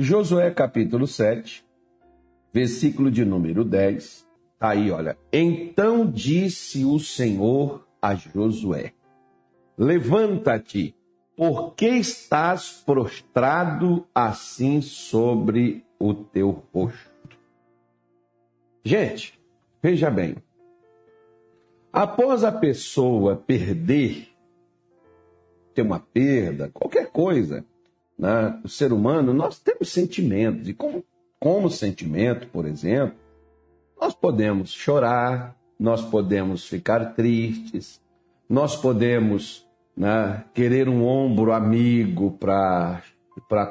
Josué capítulo 7, versículo de número 10. Tá aí, olha. Então disse o Senhor a Josué: Levanta-te, porque estás prostrado assim sobre o teu rosto. Gente, veja bem. Após a pessoa perder, ter uma perda, qualquer coisa, né? o ser humano, nós temos sentimentos. E como, como sentimento, por exemplo, nós podemos chorar, nós podemos ficar tristes, nós podemos né, querer um ombro amigo para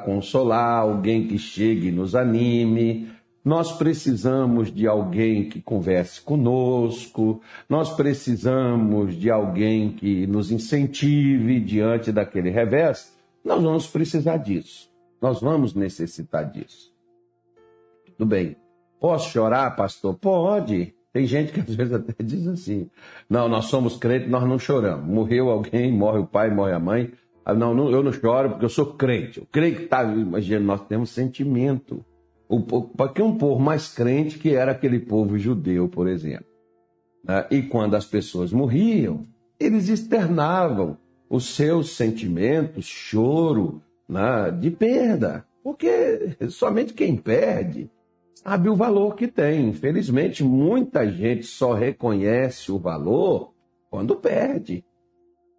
consolar, alguém que chegue e nos anime. Nós precisamos de alguém que converse conosco, nós precisamos de alguém que nos incentive diante daquele revés. Nós vamos precisar disso, nós vamos necessitar disso. Tudo bem. Posso chorar, pastor? Pode. Tem gente que às vezes até diz assim: não, nós somos crentes, nós não choramos. Morreu alguém, morre o pai, morre a mãe. Ah, não, não, eu não choro porque eu sou crente. Eu creio que está. Imagina, nós temos sentimento. Porque um povo mais crente que era aquele povo judeu, por exemplo. Né? E quando as pessoas morriam, eles externavam os seus sentimentos, choro, né? de perda. Porque somente quem perde sabe o valor que tem. Infelizmente, muita gente só reconhece o valor quando perde.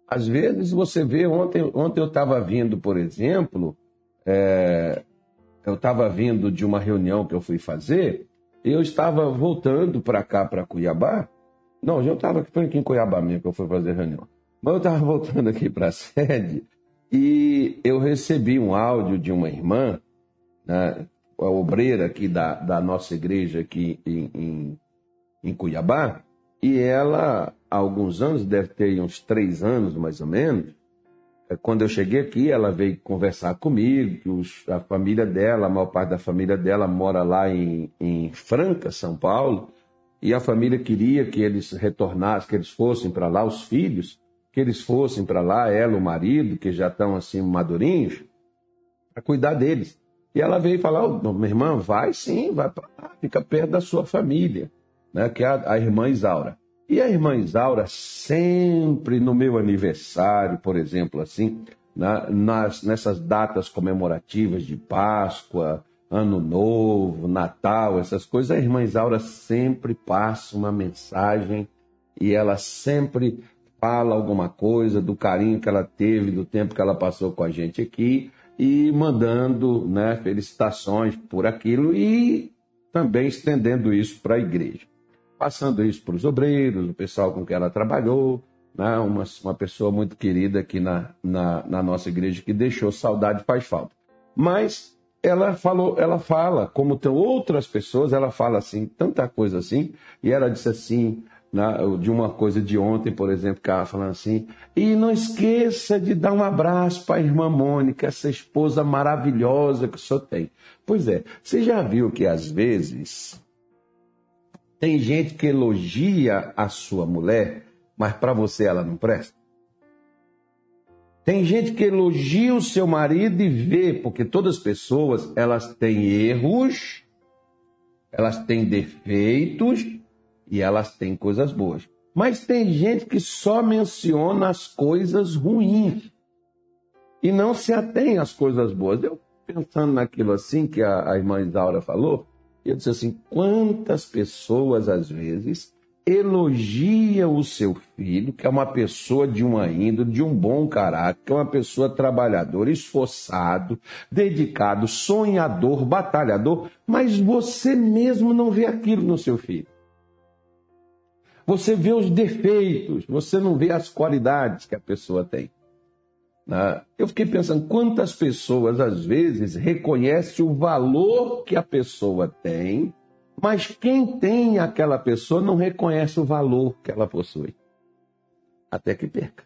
Às vezes você vê, ontem, ontem eu estava vindo, por exemplo, é, eu estava vindo de uma reunião que eu fui fazer, e eu estava voltando para cá, para Cuiabá. Não, eu estava aqui em Cuiabá mesmo que eu fui fazer reunião. Mas eu estava voltando aqui para a sede e eu recebi um áudio de uma irmã, né, a obreira aqui da, da nossa igreja aqui em, em, em Cuiabá, e ela, há alguns anos, deve ter uns três anos mais ou menos, é, quando eu cheguei aqui, ela veio conversar comigo, que os, a família dela, a maior parte da família dela mora lá em, em Franca, São Paulo, e a família queria que eles retornassem, que eles fossem para lá, os filhos, que eles fossem para lá, ela, o marido, que já estão assim madurinhos, para cuidar deles. E ela veio falar: oh, minha irmã, vai sim, vai para lá, fica perto da sua família, né? que é a, a irmã Isaura. E a irmã Isaura, sempre no meu aniversário, por exemplo, assim, na, nas, nessas datas comemorativas de Páscoa, Ano Novo, Natal, essas coisas, a irmã Isaura sempre passa uma mensagem e ela sempre fala alguma coisa do carinho que ela teve, do tempo que ela passou com a gente aqui e mandando né, felicitações por aquilo e também estendendo isso para a igreja. Passando isso para os obreiros, o pessoal com quem ela trabalhou, né, uma, uma pessoa muito querida aqui na, na, na nossa igreja que deixou saudade faz falta. Mas ela falou, ela fala, como tem outras pessoas, ela fala assim, tanta coisa assim, e ela disse assim, na, de uma coisa de ontem, por exemplo, que ela falando assim, e não esqueça de dar um abraço para a irmã Mônica, essa esposa maravilhosa que o senhor tem. Pois é, você já viu que às vezes tem gente que elogia a sua mulher, mas para você ela não presta? Tem gente que elogia o seu marido e vê, porque todas as pessoas, elas têm erros, elas têm defeitos e elas têm coisas boas. Mas tem gente que só menciona as coisas ruins e não se atém às coisas boas. Eu pensando naquilo assim que a, a irmã Isaura falou, eu disse assim: quantas pessoas às vezes elogiam o seu filho, que é uma pessoa de uma índole, de um bom caráter, que é uma pessoa trabalhadora, esforçado, dedicado, sonhador, batalhador, mas você mesmo não vê aquilo no seu filho. Você vê os defeitos, você não vê as qualidades que a pessoa tem. Né? Eu fiquei pensando quantas pessoas às vezes reconhecem o valor que a pessoa tem, mas quem tem aquela pessoa não reconhece o valor que ela possui. Até que perca.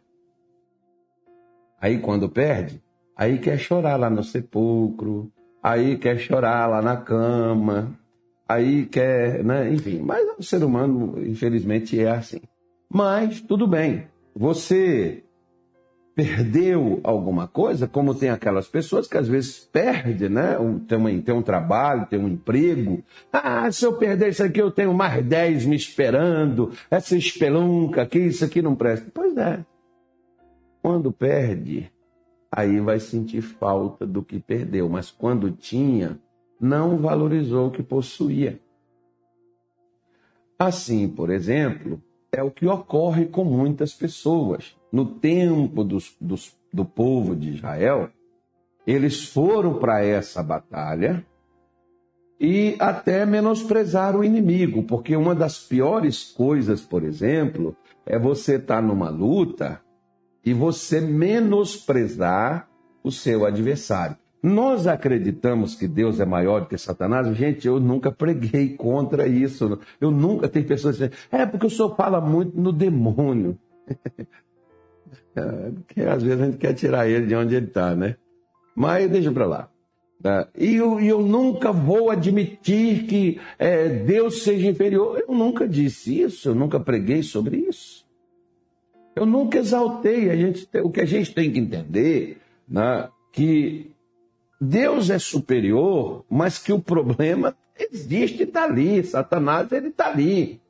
Aí quando perde, aí quer chorar lá no sepulcro, aí quer chorar lá na cama, aí quer, né? Enfim, mas o ser humano, infelizmente, é assim. Mas tudo bem. Você perdeu alguma coisa, como tem aquelas pessoas que às vezes perdem, né? Um, tem, um, tem um trabalho, tem um emprego. Ah, se eu perder isso aqui, eu tenho mais 10 me esperando. Essa espelunca aqui, isso aqui não presta. Pois é. Quando perde, aí vai sentir falta do que perdeu. Mas quando tinha, não valorizou o que possuía. Assim, por exemplo, é o que ocorre com muitas pessoas no tempo dos, dos, do povo de Israel, eles foram para essa batalha e até menosprezaram o inimigo, porque uma das piores coisas, por exemplo, é você estar tá numa luta e você menosprezar o seu adversário. Nós acreditamos que Deus é maior que Satanás? Gente, eu nunca preguei contra isso. Eu nunca tem pessoas dizendo, é porque o senhor fala muito no demônio. É, porque às vezes a gente quer tirar ele de onde ele está, né? Mas deixa para lá. Tá? E eu, eu, nunca vou admitir que é, Deus seja inferior. Eu nunca disse isso, eu nunca preguei sobre isso. Eu nunca exaltei. A gente, o que a gente tem que entender né, que Deus é superior, mas que o problema existe e está ali. Satanás ele está ali.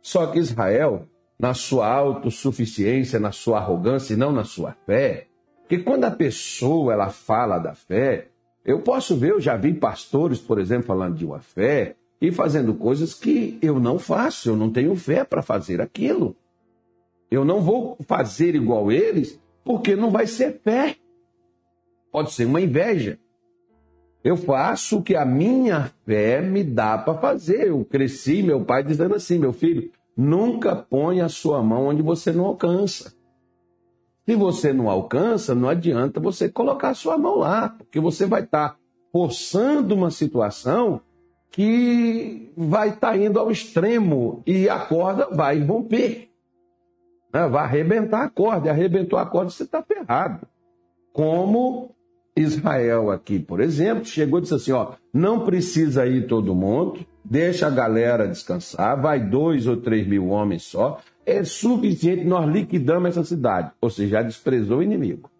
Só que Israel na sua autossuficiência, na sua arrogância e não na sua fé. Porque quando a pessoa ela fala da fé, eu posso ver, eu já vi pastores, por exemplo, falando de uma fé e fazendo coisas que eu não faço, eu não tenho fé para fazer aquilo. Eu não vou fazer igual eles, porque não vai ser fé. Pode ser uma inveja. Eu faço o que a minha fé me dá para fazer. Eu cresci, meu pai dizendo assim, meu filho, Nunca põe a sua mão onde você não alcança. Se você não alcança, não adianta você colocar a sua mão lá, porque você vai estar tá forçando uma situação que vai estar tá indo ao extremo e a corda vai romper. Né? Vai arrebentar a corda. Arrebentou a corda, você está ferrado. Como Israel aqui, por exemplo, chegou e disse assim: ó, não precisa ir todo mundo, deixa a galera descansar, vai dois ou três mil homens só, é suficiente, nós liquidamos essa cidade. Ou seja, já desprezou o inimigo.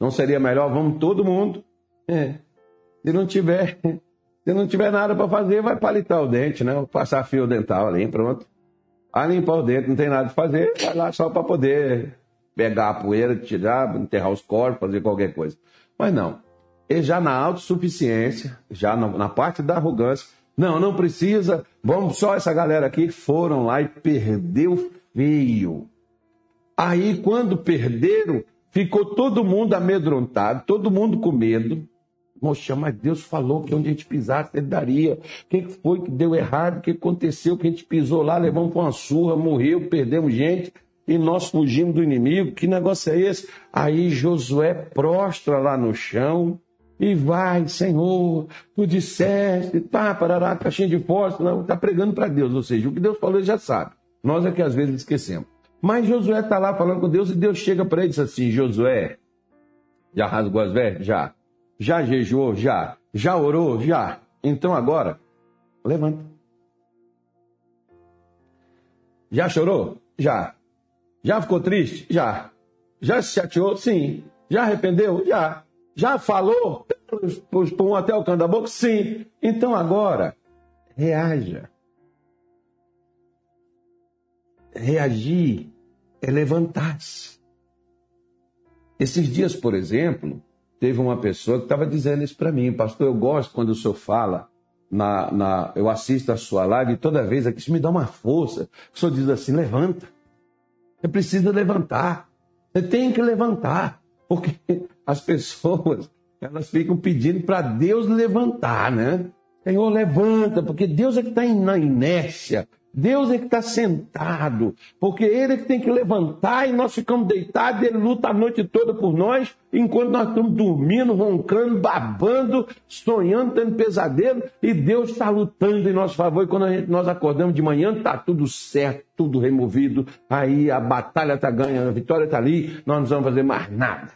Não seria melhor, vamos todo mundo. É. Se não tiver, se não tiver nada para fazer, vai palitar o dente, né? Passar fio dental ali, pronto. A limpar o dente, não tem nada para fazer, vai lá só para poder pegar a poeira, tirar, enterrar os corpos, fazer qualquer coisa. Mas não e já na autossuficiência, já na, na parte da arrogância, não, não precisa, vamos só essa galera aqui foram lá e perdeu feio. Aí quando perderam, ficou todo mundo amedrontado, todo mundo com medo. Moxa, mas Deus falou que onde a gente pisasse, ele daria. O que foi que deu errado? O que aconteceu? Que a gente pisou lá, levamos uma surra, morreu, perdemos gente e nós fugimos do inimigo. Que negócio é esse? Aí Josué prostra lá no chão, e vai, Senhor, tu disseste, pá, parará, caixinha de fósforo, está pregando para Deus, ou seja, o que Deus falou ele já sabe. Nós é que às vezes esquecemos. Mas Josué está lá falando com Deus e Deus chega para ele e diz assim: Josué, já rasgou as vestes? Já. Já jejuou? Já. Já orou? Já. Então agora, levanta. Já chorou? Já. Já ficou triste? Já. Já se chateou? Sim. Já arrependeu? Já. Já falou para um hotel canto da boca? Sim. Então agora, reaja. Reagir é levantar-se. Esses dias, por exemplo, teve uma pessoa que estava dizendo isso para mim, pastor, eu gosto quando o senhor fala, na, na, eu assisto a sua live e toda vez aqui isso me dá uma força. O senhor diz assim: levanta. Você precisa levantar. Você tem que levantar. Porque as pessoas, elas ficam pedindo para Deus levantar, né? Senhor, levanta, porque Deus é que está na inércia. Deus é que está sentado, porque Ele é que tem que levantar e nós ficamos deitados, Ele luta a noite toda por nós, enquanto nós estamos dormindo, roncando, babando, sonhando, tendo pesadelo, e Deus está lutando em nosso favor. E quando gente, nós acordamos de manhã, está tudo certo, tudo removido, aí a batalha está ganhando, a vitória está ali, nós não vamos fazer mais nada.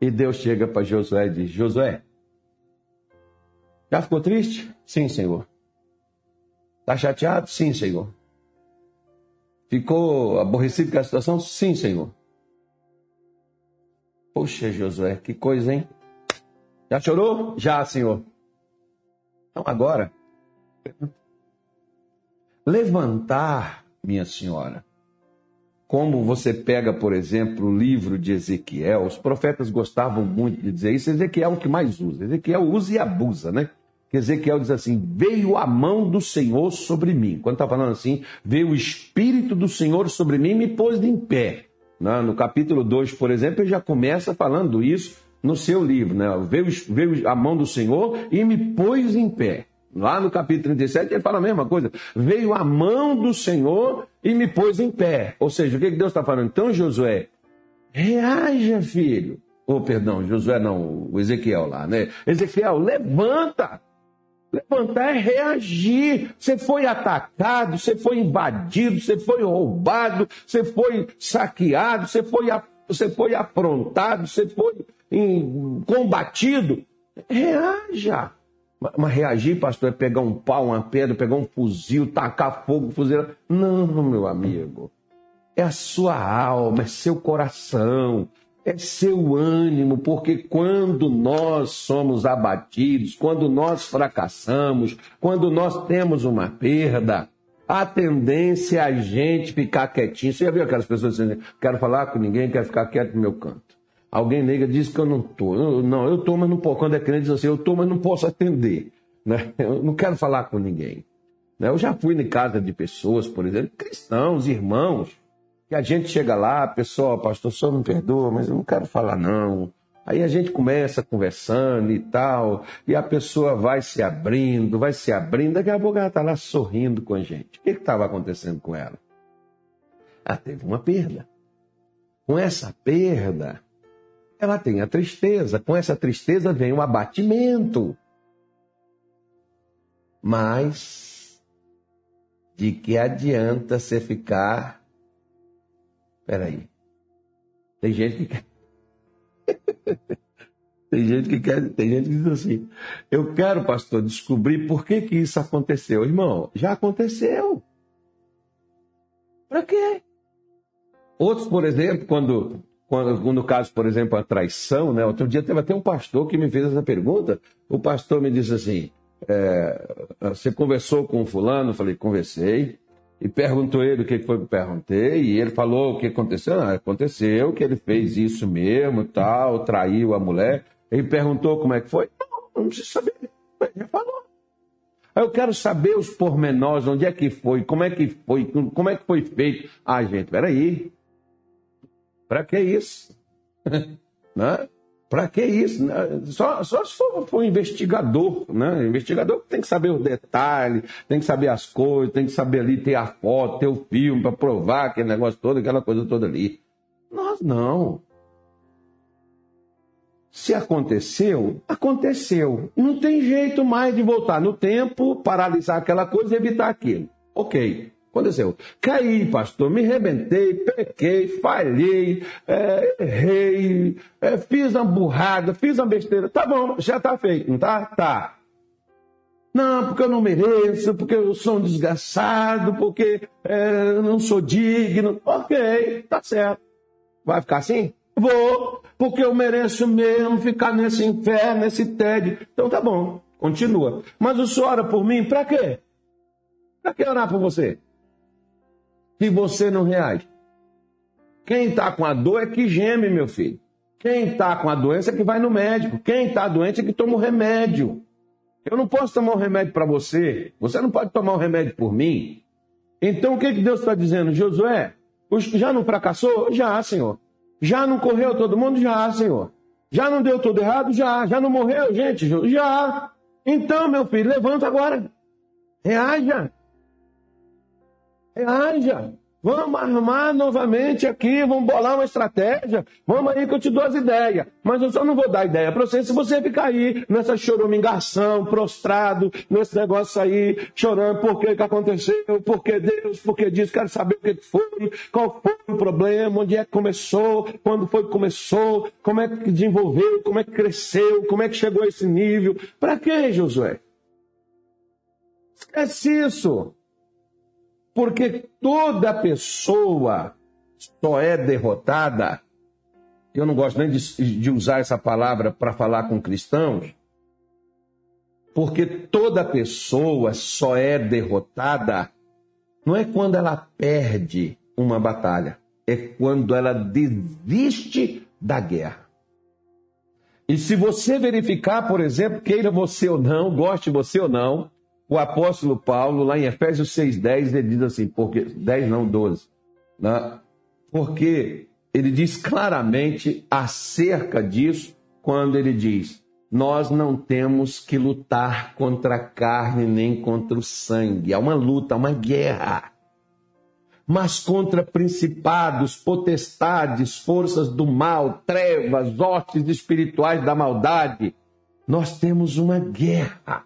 E Deus chega para Josué e diz: Josué, já ficou triste? Sim, Senhor. Está chateado? Sim, Senhor. Ficou aborrecido com a situação? Sim, Senhor. Poxa, Josué, que coisa, hein? Já chorou? Já, Senhor. Então, agora, levantar, minha senhora. Como você pega, por exemplo, o livro de Ezequiel, os profetas gostavam muito de dizer isso, Ezequiel é o que mais usa. Ezequiel usa e abusa, né? Que Ezequiel diz assim: veio a mão do Senhor sobre mim. Quando está falando assim, veio o Espírito do Senhor sobre mim e me pôs em pé. Né? No capítulo 2, por exemplo, ele já começa falando isso no seu livro. Né? Veio, veio a mão do Senhor e me pôs em pé. Lá no capítulo 37, ele fala a mesma coisa. Veio a mão do Senhor e me pôs em pé. Ou seja, o que Deus está falando? Então, Josué, reaja, filho. Ou, oh, perdão, Josué não, o Ezequiel lá, né? Ezequiel, levanta. Levantar é reagir. Você foi atacado, você foi invadido, você foi roubado, você foi saqueado, você foi, você foi afrontado, você foi combatido. Reaja. Mas reagir, pastor, é pegar um pau, uma pedra, pegar um fuzil, tacar fogo, fuzil. Não, meu amigo. É a sua alma, é seu coração, é seu ânimo, porque quando nós somos abatidos, quando nós fracassamos, quando nós temos uma perda, a tendência é a gente ficar quietinho. Você já viu aquelas pessoas dizendo, quero falar com ninguém, quero ficar quieto no meu canto. Alguém nega diz que eu não estou. Não, eu estou, mas não posso. Quando é crente, diz assim, eu estou, mas não posso atender. Né? Eu não quero falar com ninguém. Né? Eu já fui em casa de pessoas, por exemplo, cristãos, irmãos, que a gente chega lá, pessoal, pastor, senhor me perdoa, mas eu não quero falar não. Aí a gente começa conversando e tal, e a pessoa vai se abrindo, vai se abrindo, daqui a pouco ela está lá sorrindo com a gente. O que estava acontecendo com ela? Ela teve uma perda. Com essa perda, ela tem a tristeza. Com essa tristeza vem o abatimento. Mas de que adianta você ficar Peraí. Tem gente que quer. tem gente que quer. Tem gente que diz assim: Eu quero, pastor, descobrir por que, que isso aconteceu. Irmão, já aconteceu. Para quê? Outros, por exemplo, quando, quando, no caso, por exemplo, a traição, né? Outro dia teve até um pastor que me fez essa pergunta. O pastor me disse assim: é, Você conversou com fulano? Eu falei: Conversei e perguntou ele o que foi que eu perguntei, e ele falou o que aconteceu. Não, aconteceu que ele fez isso mesmo, tal, traiu a mulher. Ele perguntou como é que foi. Não, não preciso saber. Ele falou. Eu quero saber os pormenores, onde é que foi, como é que foi, como é que foi feito. Ah, gente, peraí. Para que isso? né? Para que isso? Né? Só, só se for, um investigador, né? Investigador tem que saber os detalhes, tem que saber as coisas, tem que saber ali ter a foto, ter o filme para provar aquele negócio todo, aquela coisa toda ali. Nós não. Se aconteceu, aconteceu. Não tem jeito mais de voltar no tempo, paralisar aquela coisa e evitar aquilo. Ok. Aconteceu. Caí, pastor, me rebentei, pequei, falhei, é, errei, é, fiz uma burrada, fiz uma besteira. Tá bom, já tá feito, não tá? Tá. Não, porque eu não mereço, porque eu sou um desgraçado, porque é, não sou digno. Ok, tá certo. Vai ficar assim? Vou, porque eu mereço mesmo ficar nesse inferno, nesse tédio. Então tá bom, continua. Mas o senhor ora por mim, pra quê? Pra que orar por você? Se você não reage. Quem está com a dor é que geme, meu filho. Quem está com a doença é que vai no médico. Quem está doente é que toma o remédio. Eu não posso tomar um remédio para você. Você não pode tomar um remédio por mim. Então o que, que Deus está dizendo? Josué, já não fracassou? Já, Senhor. Já não correu todo mundo? Já, Senhor. Já não deu tudo errado? Já. Já não morreu, gente? Já. Então, meu filho, levanta agora. Reaja. Reaja. Vamos armar novamente aqui, vamos bolar uma estratégia. Vamos aí que eu te dou as ideias. Mas eu só não vou dar ideia para você se você ficar aí nessa choromingação, prostrado, nesse negócio aí, chorando por que, que aconteceu, por que Deus, por que disso, quero saber o que foi, qual foi o problema, onde é que começou, quando foi que começou, como é que desenvolveu, como é que cresceu, como é que chegou a esse nível. Para que, Josué? Esquece isso. Porque toda pessoa só é derrotada. Eu não gosto nem de, de usar essa palavra para falar com cristãos, porque toda pessoa só é derrotada não é quando ela perde uma batalha, é quando ela desiste da guerra. E se você verificar, por exemplo, queira você ou não, goste você ou não, o apóstolo Paulo, lá em Efésios 6,10, ele diz assim, porque 10 não, 12. Né? Porque ele diz claramente acerca disso, quando ele diz: Nós não temos que lutar contra a carne nem contra o sangue. É uma luta, uma guerra. Mas contra principados, potestades, forças do mal, trevas, hostes espirituais da maldade, nós temos uma guerra.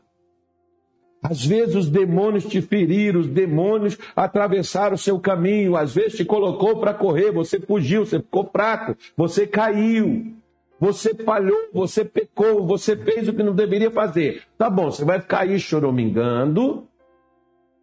Às vezes os demônios te feriram, os demônios atravessaram o seu caminho, às vezes te colocou para correr, você fugiu, você ficou fraco, você caiu, você falhou, você pecou, você fez o que não deveria fazer. Tá bom, você vai ficar aí choramingando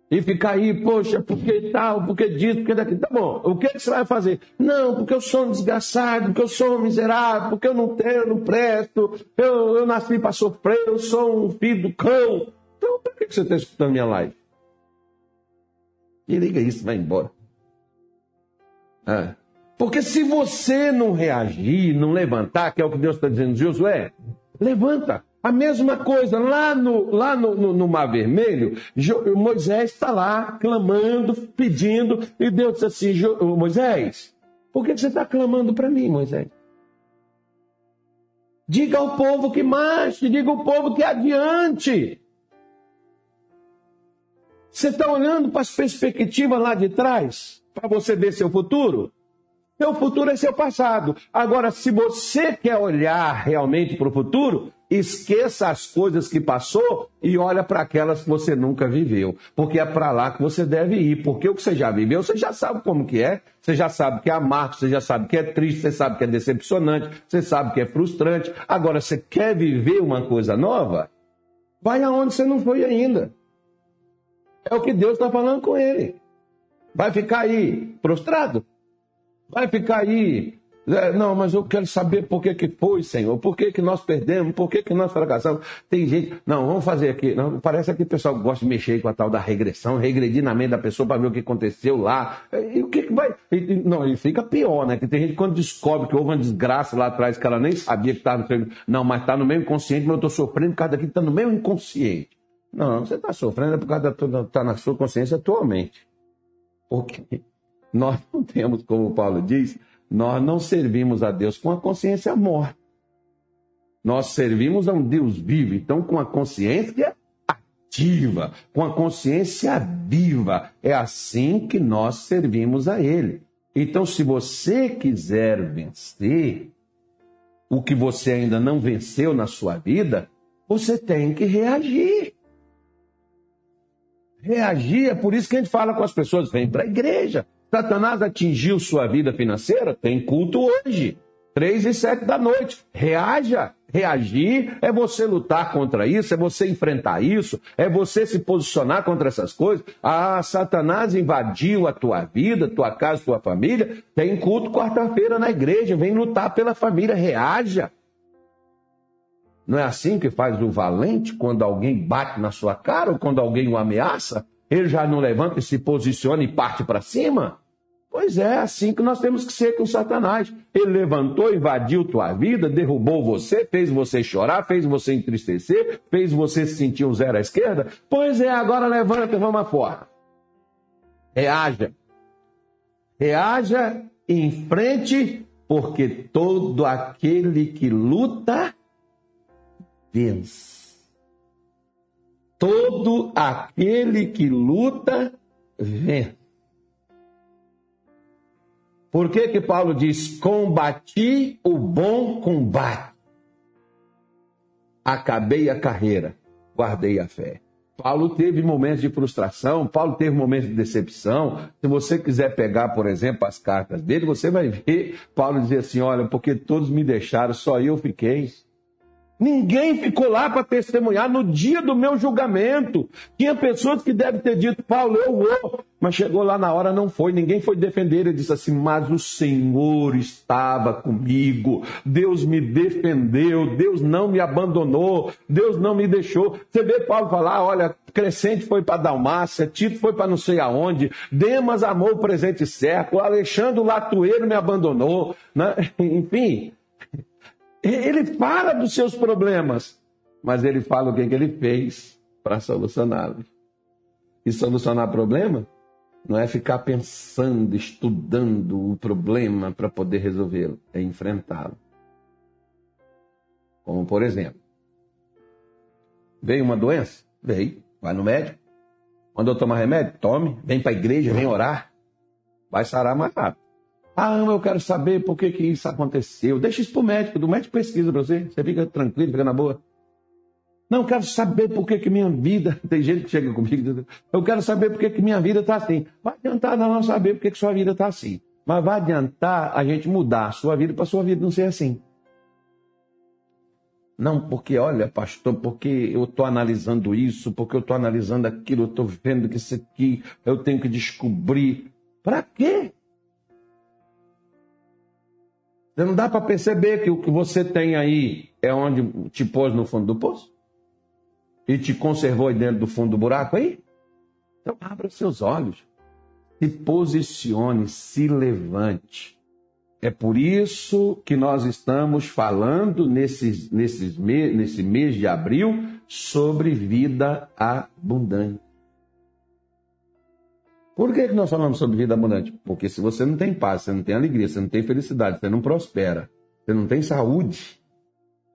e ficar aí, poxa, porque tal, porque disso, porque daquilo. Tá bom, o que, que você vai fazer? Não, porque eu sou um desgraçado, porque eu sou um miserável, porque eu não tenho, eu não presto, eu, eu nasci para sofrer, eu sou um filho do cão. Então, por que você está escutando minha live? E liga isso, vai embora. Ah. Porque se você não reagir, não levantar, que é o que Deus está dizendo, Josué, levanta. A mesma coisa, lá no, lá no, no, no Mar Vermelho, Moisés está lá clamando, pedindo, e Deus disse assim: Moisés, por que você está clamando para mim, Moisés? Diga ao povo que marche, diga ao povo que adiante. Você está olhando para as perspectivas lá de trás, para você ver seu futuro? Seu futuro é seu passado. Agora, se você quer olhar realmente para o futuro, esqueça as coisas que passou e olha para aquelas que você nunca viveu. Porque é para lá que você deve ir. Porque o que você já viveu, você já sabe como que é. Você já sabe que é amargo, você já sabe que é triste, você sabe que é decepcionante, você sabe que é frustrante. Agora, você quer viver uma coisa nova? Vai aonde você não foi ainda. É o que Deus está falando com ele. Vai ficar aí prostrado? Vai ficar aí. É, não, mas eu quero saber por que, que foi, Senhor. Por que, que nós perdemos? Por que, que nós fracassamos? Tem gente. Não, vamos fazer aqui. Não, parece que o pessoal gosta de mexer com a tal da regressão, regredir na mente da pessoa para ver o que aconteceu lá. E o que, que vai. E, não, e fica pior, né? Que tem gente quando descobre que houve uma desgraça lá atrás que ela nem sabia que estava no. Não, mas está no meio inconsciente, mas eu estou sofrendo por causa daquilo que está no meio inconsciente. Não, você está sofrendo é por causa da está na sua consciência atualmente. Porque nós não temos, como Paulo diz, nós não servimos a Deus com a consciência morta. Nós servimos a um Deus vivo, então com a consciência ativa, com a consciência viva. É assim que nós servimos a Ele. Então, se você quiser vencer o que você ainda não venceu na sua vida, você tem que reagir reagir. É por isso que a gente fala com as pessoas: vem para a igreja. Satanás atingiu sua vida financeira? Tem culto hoje. Três e sete da noite. Reaja. Reagir é você lutar contra isso, é você enfrentar isso, é você se posicionar contra essas coisas. Ah, Satanás invadiu a tua vida, tua casa, tua família. Tem culto quarta-feira na igreja. Vem lutar pela família. Reaja. Não é assim que faz o valente quando alguém bate na sua cara ou quando alguém o ameaça? Ele já não levanta e se posiciona e parte para cima? Pois é, assim que nós temos que ser com Satanás. Ele levantou, invadiu tua vida, derrubou você, fez você chorar, fez você entristecer, fez você se sentir um zero à esquerda. Pois é, agora levanta e vamos afora. Reaja. Reaja em frente, porque todo aquele que luta vence. Todo aquele que luta, vence. Por que que Paulo diz, combati o bom combate, acabei a carreira, guardei a fé. Paulo teve momentos de frustração, Paulo teve momentos de decepção. Se você quiser pegar, por exemplo, as cartas dele, você vai ver Paulo dizer assim: olha, porque todos me deixaram, só eu fiquei. Ninguém ficou lá para testemunhar no dia do meu julgamento. Tinha pessoas que devem ter dito, Paulo, eu vou. Mas chegou lá na hora, não foi. Ninguém foi defender. Ele disse assim: Mas o Senhor estava comigo. Deus me defendeu. Deus não me abandonou. Deus não me deixou. Você vê Paulo falar: Olha, Crescente foi para Dalmácia. Tito foi para não sei aonde. Demas amou o presente certo. Alexandre Latueiro me abandonou. Né? Enfim. Ele fala dos seus problemas, mas ele fala o que, que ele fez para solucioná-los. E solucionar problema não é ficar pensando, estudando o problema para poder resolvê-lo, é enfrentá-lo. Como por exemplo, veio uma doença? Veio, vai no médico. Mandou tomar remédio? Tome. Vem para a igreja, vem orar. Vai sarar mais rápido. Ah, eu quero saber por que, que isso aconteceu. Deixa isso para o médico. Do médico pesquisa para você. Você fica tranquilo, fica na boa. Não, eu quero saber por que, que minha vida. Tem gente que chega comigo. Eu quero saber por que, que minha vida está assim. Vai adiantar não saber por que, que sua vida está assim. Mas vai adiantar a gente mudar a sua vida para sua vida não ser assim. Não, porque, olha, pastor, porque eu estou analisando isso, porque eu estou analisando aquilo, eu estou vendo que isso aqui eu tenho que descobrir. Para quê? Não dá para perceber que o que você tem aí é onde te pôs no fundo do poço? E te conservou aí dentro do fundo do buraco aí? Então abra seus olhos. Se posicione, se levante. É por isso que nós estamos falando nesses, nesses, nesse mês de abril sobre vida abundante. Por que, que nós falamos sobre vida abundante? Porque se você não tem paz, você não tem alegria, você não tem felicidade, você não prospera, você não tem saúde,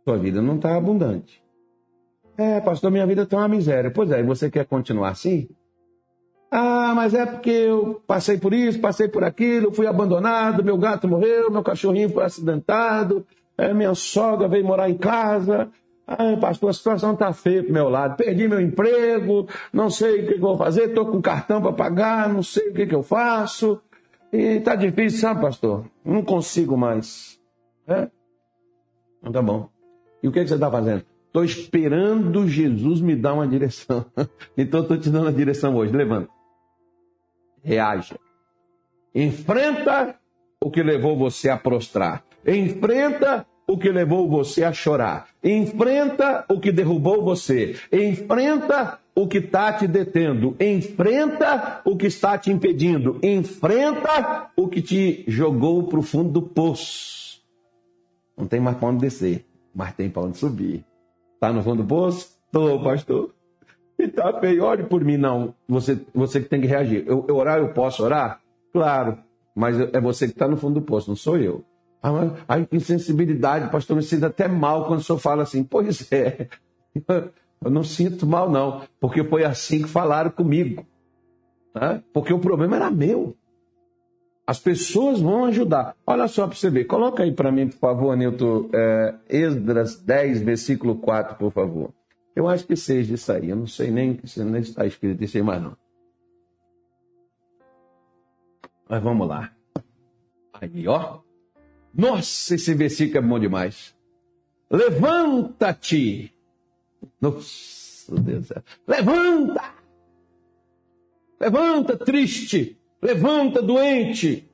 sua vida não está abundante. É, pastor, minha vida está uma miséria. Pois é, e você quer continuar assim? Ah, mas é porque eu passei por isso, passei por aquilo, fui abandonado, meu gato morreu, meu cachorrinho foi acidentado, é, minha sogra veio morar em casa, Ai, pastor, a situação está feia pro meu lado. Perdi meu emprego, não sei o que, vou fazer, estou com cartão para pagar, não sei o que, que eu faço. E está difícil, sabe, pastor? Não consigo mais. É? Então tá bom. E o que, que você está fazendo? Estou esperando Jesus me dar uma direção. então estou te dando a direção hoje. Levanta. Reaja. Enfrenta o que levou você a prostrar. Enfrenta o que levou você a chorar. Enfrenta o que derrubou você. Enfrenta o que está te detendo. Enfrenta o que está te impedindo. Enfrenta o que te jogou para o fundo do poço. Não tem mais para onde descer, mas tem para onde subir. Está no fundo do poço? Estou, pastor. E está feio, ore por mim. Não, você, você que tem que reagir. Eu, eu orar, eu posso orar? Claro, mas é você que está no fundo do poço, não sou eu. A insensibilidade, pastor, me sinto até mal quando o senhor fala assim. Pois é, eu não sinto mal, não, porque foi assim que falaram comigo. Né? Porque o problema era meu. As pessoas vão ajudar. Olha só para você ver. Coloca aí para mim, por favor, Nilton, é, Esdras 10, versículo 4, por favor. Eu acho que seja isso aí. Eu não sei nem se nem está escrito isso aí mais, não. Mas vamos lá. Aí, ó. Nossa, esse versículo é bom demais. Levanta-te. Nossa, Deus. Levanta! Levanta, triste. Levanta, doente.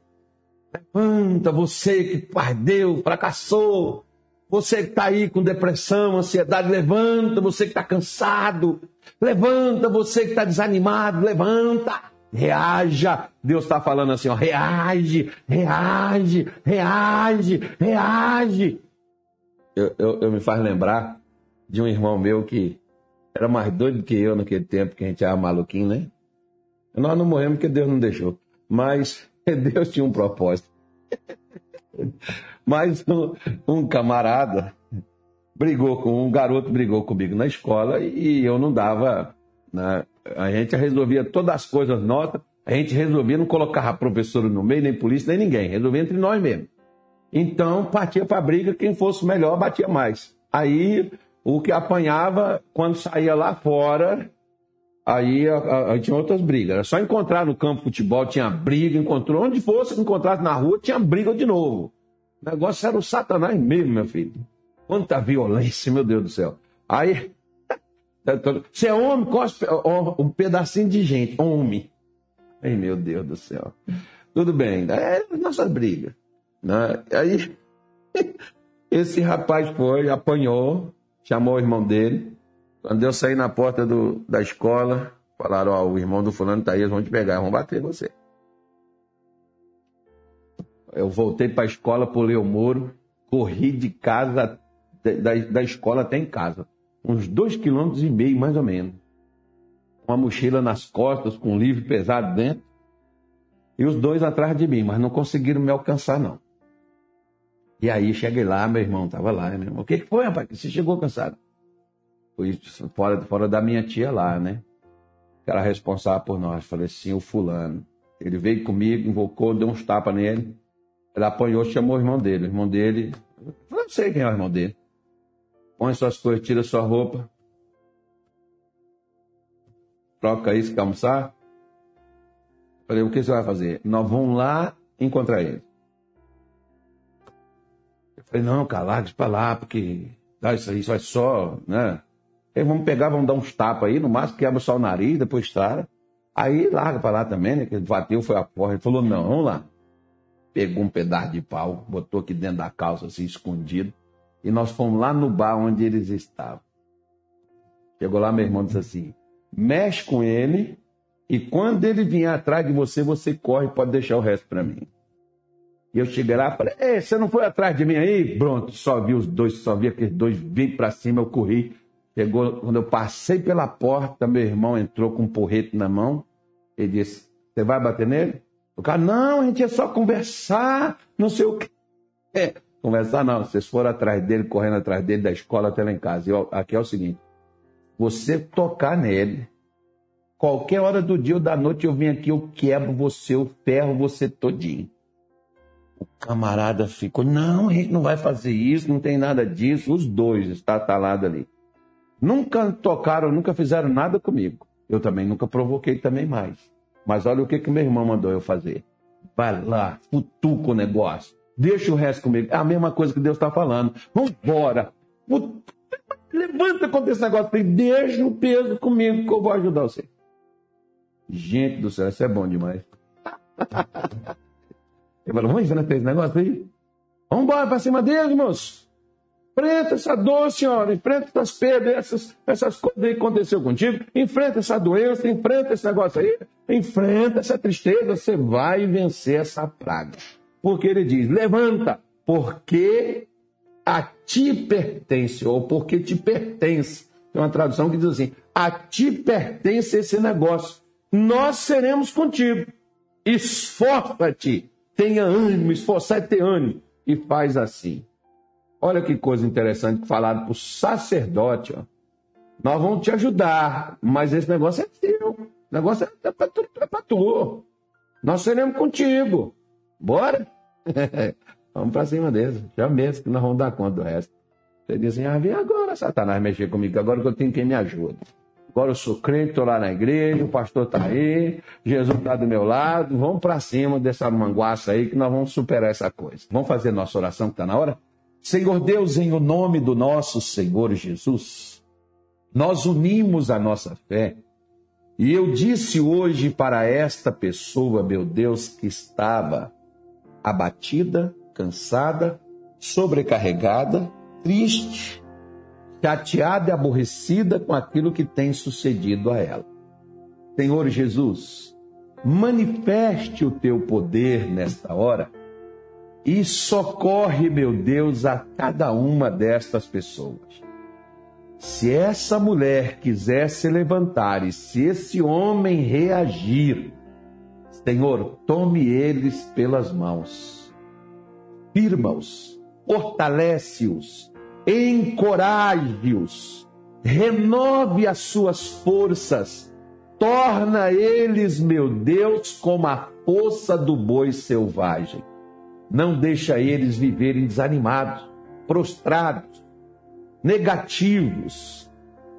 Levanta, você que perdeu, fracassou. Você que está aí com depressão, ansiedade, levanta. Você que está cansado, levanta. Você que está desanimado, levanta reaja. Deus está falando assim, ó, reage, reage, reage, reage. Eu, eu, eu, me faz lembrar de um irmão meu que era mais doido que eu naquele tempo que a gente era maluquinho, né? Nós não morremos porque Deus não deixou. Mas Deus tinha um propósito. Mas um, um camarada brigou com um garoto brigou comigo na escola e eu não dava né, a gente resolvia todas as coisas nossas, a gente resolvia, não colocava professor no meio, nem polícia, nem ninguém, resolvia entre nós mesmos. Então, partia para a briga, quem fosse melhor batia mais. Aí, o que apanhava, quando saía lá fora, aí a, a, tinha outras brigas. Era só encontrar no campo de futebol, tinha briga, encontrou. Onde fosse encontrasse na rua, tinha briga de novo. O negócio era o satanás mesmo, meu filho. Quanta violência, meu Deus do céu. Aí, você é homem, cospe um pedacinho de gente, homem. Ai, meu Deus do céu. Tudo bem, é nossa briga. Né? Aí, esse rapaz foi, apanhou, chamou o irmão dele. Quando eu saí na porta do, da escola, falaram: Ó, o irmão do fulano tá aí, eles vão te pegar, vão bater você. Eu voltei para a escola, pulei o muro, corri de casa, da, da escola até em casa. Uns dois quilômetros e meio, mais ou menos. Uma mochila nas costas, com um livro pesado dentro. E os dois atrás de mim, mas não conseguiram me alcançar, não. E aí cheguei lá, meu irmão estava lá. Irmão, o que, que foi, rapaz? Você chegou cansado? Fui fora, fora da minha tia lá, né? Que era responsável por nós. Falei assim, o fulano. Ele veio comigo, invocou, deu uns tapas nele. Ele apanhou, chamou o irmão dele. O irmão dele. Eu não sei quem é o irmão dele. Põe suas coisas, tira sua roupa. Troca isso, quer almoçar? Falei, o que você vai fazer? Nós vamos lá encontrar ele. Eu falei, não, calados para lá, porque dá isso aí, vai só, né? Aí vamos pegar, vamos dar uns tapas aí, no máximo quebra só o nariz, depois estrara. Aí larga para lá também, né? Que ele bateu, foi a porra. Ele falou, não, vamos lá pegou um pedaço de pau, botou aqui dentro da calça, assim, escondido, e nós fomos lá no bar onde eles estavam. Chegou lá, meu irmão disse assim: mexe com ele, e quando ele vier atrás de você, você corre, pode deixar o resto para mim. E eu cheguei lá e falei: Ei, você não foi atrás de mim aí? Pronto, só vi os dois, só vi aqueles dois vir para cima, eu corri. Chegou, quando eu passei pela porta, meu irmão entrou com um porrete na mão. Ele disse: Você vai bater nele? O cara, não, a gente é só conversar, não sei o quê. É, conversar não, vocês foram atrás dele, correndo atrás dele da escola até lá em casa. E aqui é o seguinte: você tocar nele, qualquer hora do dia ou da noite eu venho aqui, eu quebro você, eu ferro você todinho. O camarada ficou, não, a gente não vai fazer isso, não tem nada disso. Os dois está talado ali. Nunca tocaram, nunca fizeram nada comigo. Eu também nunca provoquei também mais. Mas olha o que, que meu irmão mandou eu fazer. Vai lá, futuca o negócio. Deixa o resto comigo. É a mesma coisa que Deus está falando. Vambora. Levanta contra esse negócio. Deixa o peso comigo que eu vou ajudar você. Gente do céu, isso é bom demais. Ele falou, vamos enfrentar esse negócio aí? Vamos embora para cima dele, moço. Enfrenta essa dor, senhora, enfrenta essas perdas, essas, essas coisas que aconteceu contigo, enfrenta essa doença, enfrenta esse negócio aí, enfrenta essa tristeza, você vai vencer essa praga. Porque ele diz: levanta, porque a ti pertence, ou porque te pertence. Tem uma tradução que diz assim: a ti pertence esse negócio. Nós seremos contigo. Esforça-te, tenha ânimo, esforçar ter ânimo, e faz assim. Olha que coisa interessante falado para o sacerdote. Ó. Nós vamos te ajudar, mas esse negócio é teu. O negócio é para tu, é tu. Nós seremos contigo. Bora? vamos para cima deles. Já mesmo que nós vamos dar conta do resto. Você diz assim, ah, vem agora, Satanás, mexer comigo, agora que eu tenho quem me ajuda. Agora eu sou crente, estou lá na igreja, o pastor está aí, Jesus está do meu lado, vamos para cima dessa manguaça aí que nós vamos superar essa coisa. Vamos fazer nossa oração que está na hora? Senhor Deus, em o nome do nosso Senhor Jesus, nós unimos a nossa fé. E eu disse hoje para esta pessoa, meu Deus, que estava abatida, cansada, sobrecarregada, triste, chateada e aborrecida com aquilo que tem sucedido a ela. Senhor Jesus, manifeste o teu poder nesta hora e socorre, meu Deus, a cada uma destas pessoas. Se essa mulher quiser se levantar e se esse homem reagir, Senhor, tome eles pelas mãos, firma-os, fortalece-os, encoraje-os, renove as suas forças, torna eles, meu Deus, como a força do boi selvagem. Não deixa eles viverem desanimados, prostrados, negativos,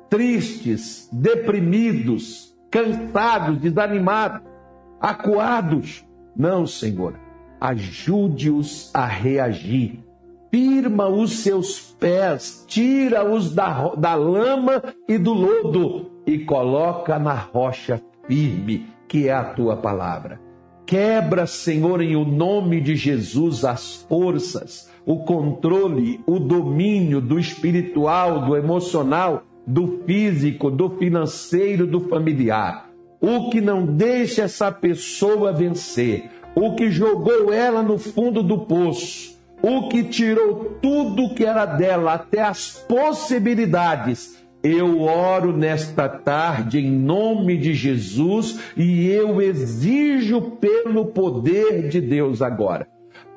tristes, deprimidos, cansados, desanimados, acuados. Não, Senhor, ajude-os a reagir, firma os seus pés, tira-os da, da lama e do lodo e coloca na rocha firme, que é a tua palavra. Quebra, Senhor, em o nome de Jesus, as forças, o controle, o domínio do espiritual, do emocional, do físico, do financeiro, do familiar. O que não deixa essa pessoa vencer, o que jogou ela no fundo do poço, o que tirou tudo que era dela, até as possibilidades. Eu oro nesta tarde em nome de Jesus e eu exijo pelo poder de Deus agora.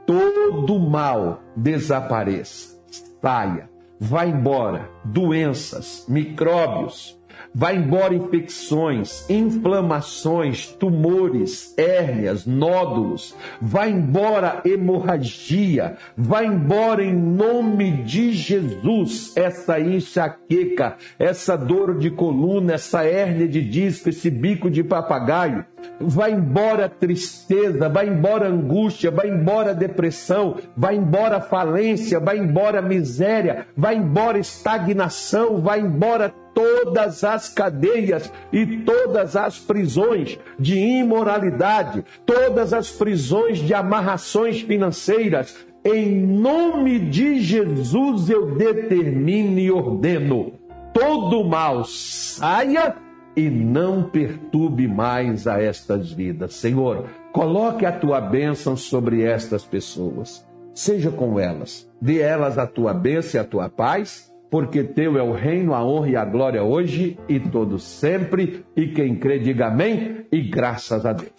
Todo mal desapareça, saia, vá embora, doenças, micróbios, Vai embora infecções, inflamações, tumores, hérnias, nódulos. Vai embora hemorragia. Vai embora em nome de Jesus essa enxaqueca, essa dor de coluna, essa hérnia de disco, esse bico de papagaio. Vai embora tristeza, vai embora angústia, vai embora depressão, vai embora falência, vai embora miséria, vai embora estagnação, vai embora todas as cadeias e todas as prisões de imoralidade, todas as prisões de amarrações financeiras. Em nome de Jesus eu determino e ordeno: todo mal saia e não perturbe mais a estas vidas. Senhor, coloque a tua bênção sobre estas pessoas. Seja com elas. Dê elas a tua bênção e a tua paz porque teu é o reino, a honra e a glória hoje e todo sempre. E quem crê, diga amém e graças a Deus.